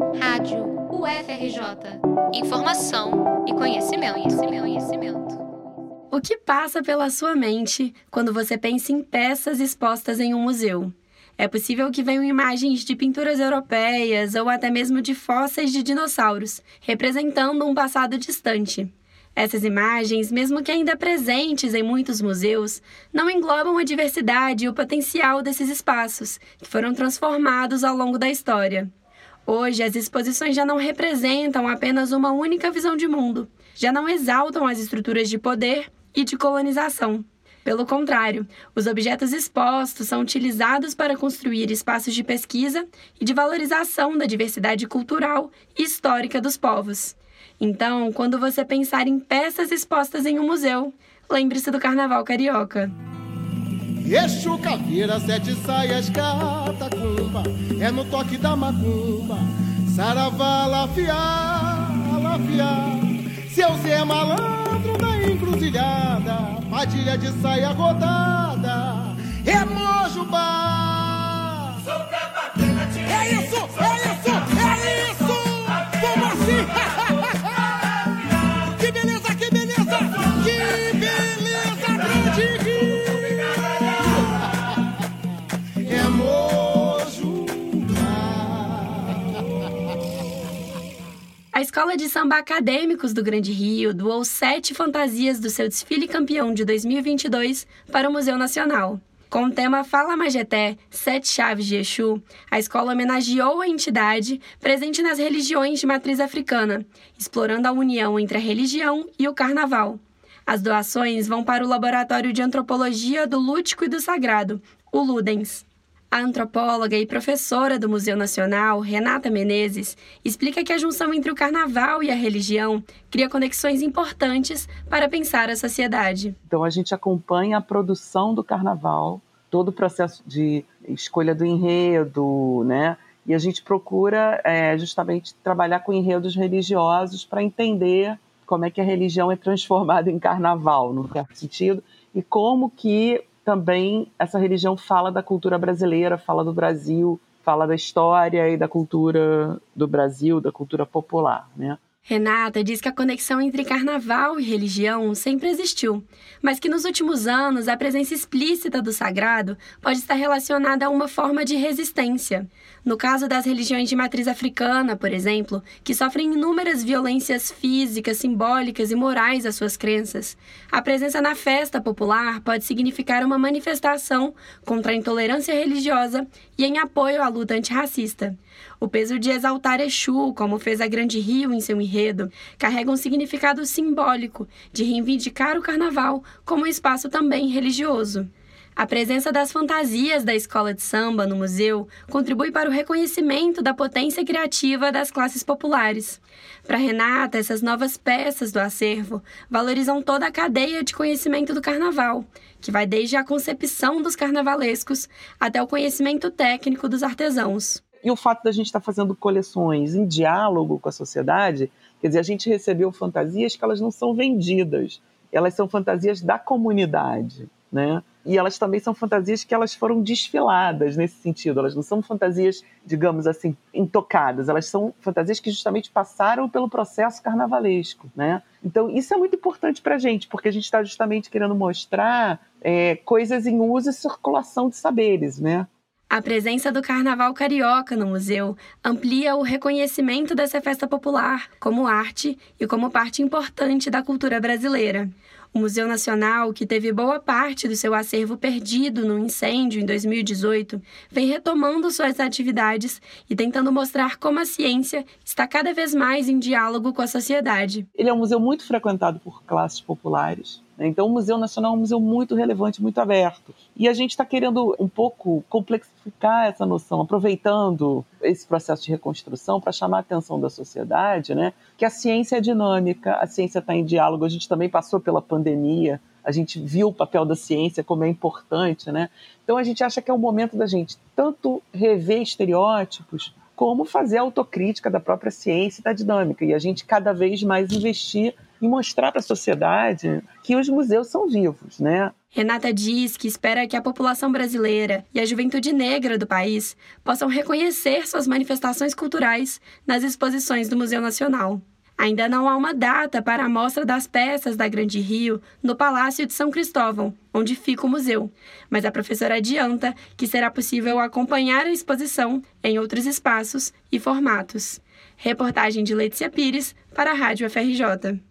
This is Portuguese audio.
Rádio UFRJ. Informação e conhecimento, conhecimento, conhecimento. O que passa pela sua mente quando você pensa em peças expostas em um museu? É possível que venham imagens de pinturas europeias ou até mesmo de fósseis de dinossauros, representando um passado distante. Essas imagens, mesmo que ainda presentes em muitos museus, não englobam a diversidade e o potencial desses espaços, que foram transformados ao longo da história. Hoje, as exposições já não representam apenas uma única visão de mundo, já não exaltam as estruturas de poder e de colonização. Pelo contrário, os objetos expostos são utilizados para construir espaços de pesquisa e de valorização da diversidade cultural e histórica dos povos. Então, quando você pensar em peças expostas em um museu, lembre-se do Carnaval Carioca. Exu, caveira, sete saias, catacumba É no toque da macumba. Saravá, lafiá, lafiá. Seu Zé malandro da encruzilhada. Padilha de saia rodada A Escola de Samba Acadêmicos do Grande Rio doou sete fantasias do seu desfile campeão de 2022 para o Museu Nacional. Com o tema Fala Majeté, Sete Chaves de Exu, a escola homenageou a entidade presente nas religiões de matriz africana, explorando a união entre a religião e o carnaval. As doações vão para o Laboratório de Antropologia do Lúdico e do Sagrado, o Ludens. A antropóloga e professora do Museu Nacional, Renata Menezes, explica que a junção entre o carnaval e a religião cria conexões importantes para pensar a sociedade. Então a gente acompanha a produção do carnaval, todo o processo de escolha do enredo, né? E a gente procura é, justamente trabalhar com enredos religiosos para entender como é que a religião é transformada em carnaval, no certo sentido, e como que também essa religião fala da cultura brasileira, fala do Brasil, fala da história e da cultura do Brasil, da cultura popular, né? Renata diz que a conexão entre carnaval e religião sempre existiu, mas que nos últimos anos a presença explícita do sagrado pode estar relacionada a uma forma de resistência. No caso das religiões de matriz africana, por exemplo, que sofrem inúmeras violências físicas, simbólicas e morais às suas crenças, a presença na festa popular pode significar uma manifestação contra a intolerância religiosa e em apoio à luta antirracista. O peso de exaltar Exu, como fez a Grande Rio em seu enredo, carrega um significado simbólico de reivindicar o carnaval como um espaço também religioso. A presença das fantasias da escola de samba no museu contribui para o reconhecimento da potência criativa das classes populares. Para Renata, essas novas peças do acervo valorizam toda a cadeia de conhecimento do carnaval, que vai desde a concepção dos carnavalescos até o conhecimento técnico dos artesãos. E o fato da gente estar fazendo coleções em diálogo com a sociedade, quer dizer, a gente recebeu fantasias que elas não são vendidas, elas são fantasias da comunidade, né? E elas também são fantasias que elas foram desfiladas nesse sentido. Elas não são fantasias, digamos assim, intocadas. Elas são fantasias que justamente passaram pelo processo carnavalesco, né? Então isso é muito importante para a gente, porque a gente está justamente querendo mostrar é, coisas em uso e circulação de saberes, né? A presença do Carnaval Carioca no museu amplia o reconhecimento dessa festa popular como arte e como parte importante da cultura brasileira. O Museu Nacional, que teve boa parte do seu acervo perdido no incêndio em 2018, vem retomando suas atividades e tentando mostrar como a ciência está cada vez mais em diálogo com a sociedade. Ele é um museu muito frequentado por classes populares. Então, o Museu Nacional é um museu muito relevante, muito aberto. E a gente está querendo um pouco complexificar essa noção, aproveitando esse processo de reconstrução para chamar a atenção da sociedade, né? Que a ciência é dinâmica, a ciência está em diálogo. A gente também passou pela pandemia, a gente viu o papel da ciência como é importante, né? Então a gente acha que é o momento da gente tanto rever estereótipos como fazer autocrítica da própria ciência e da dinâmica e a gente cada vez mais investir e mostrar para a sociedade que os museus são vivos, né? Renata diz que espera que a população brasileira e a juventude negra do país possam reconhecer suas manifestações culturais nas exposições do Museu Nacional. Ainda não há uma data para a mostra das peças da Grande Rio no Palácio de São Cristóvão, onde fica o museu, mas a professora adianta que será possível acompanhar a exposição em outros espaços e formatos. Reportagem de Letícia Pires para a Rádio FRJ.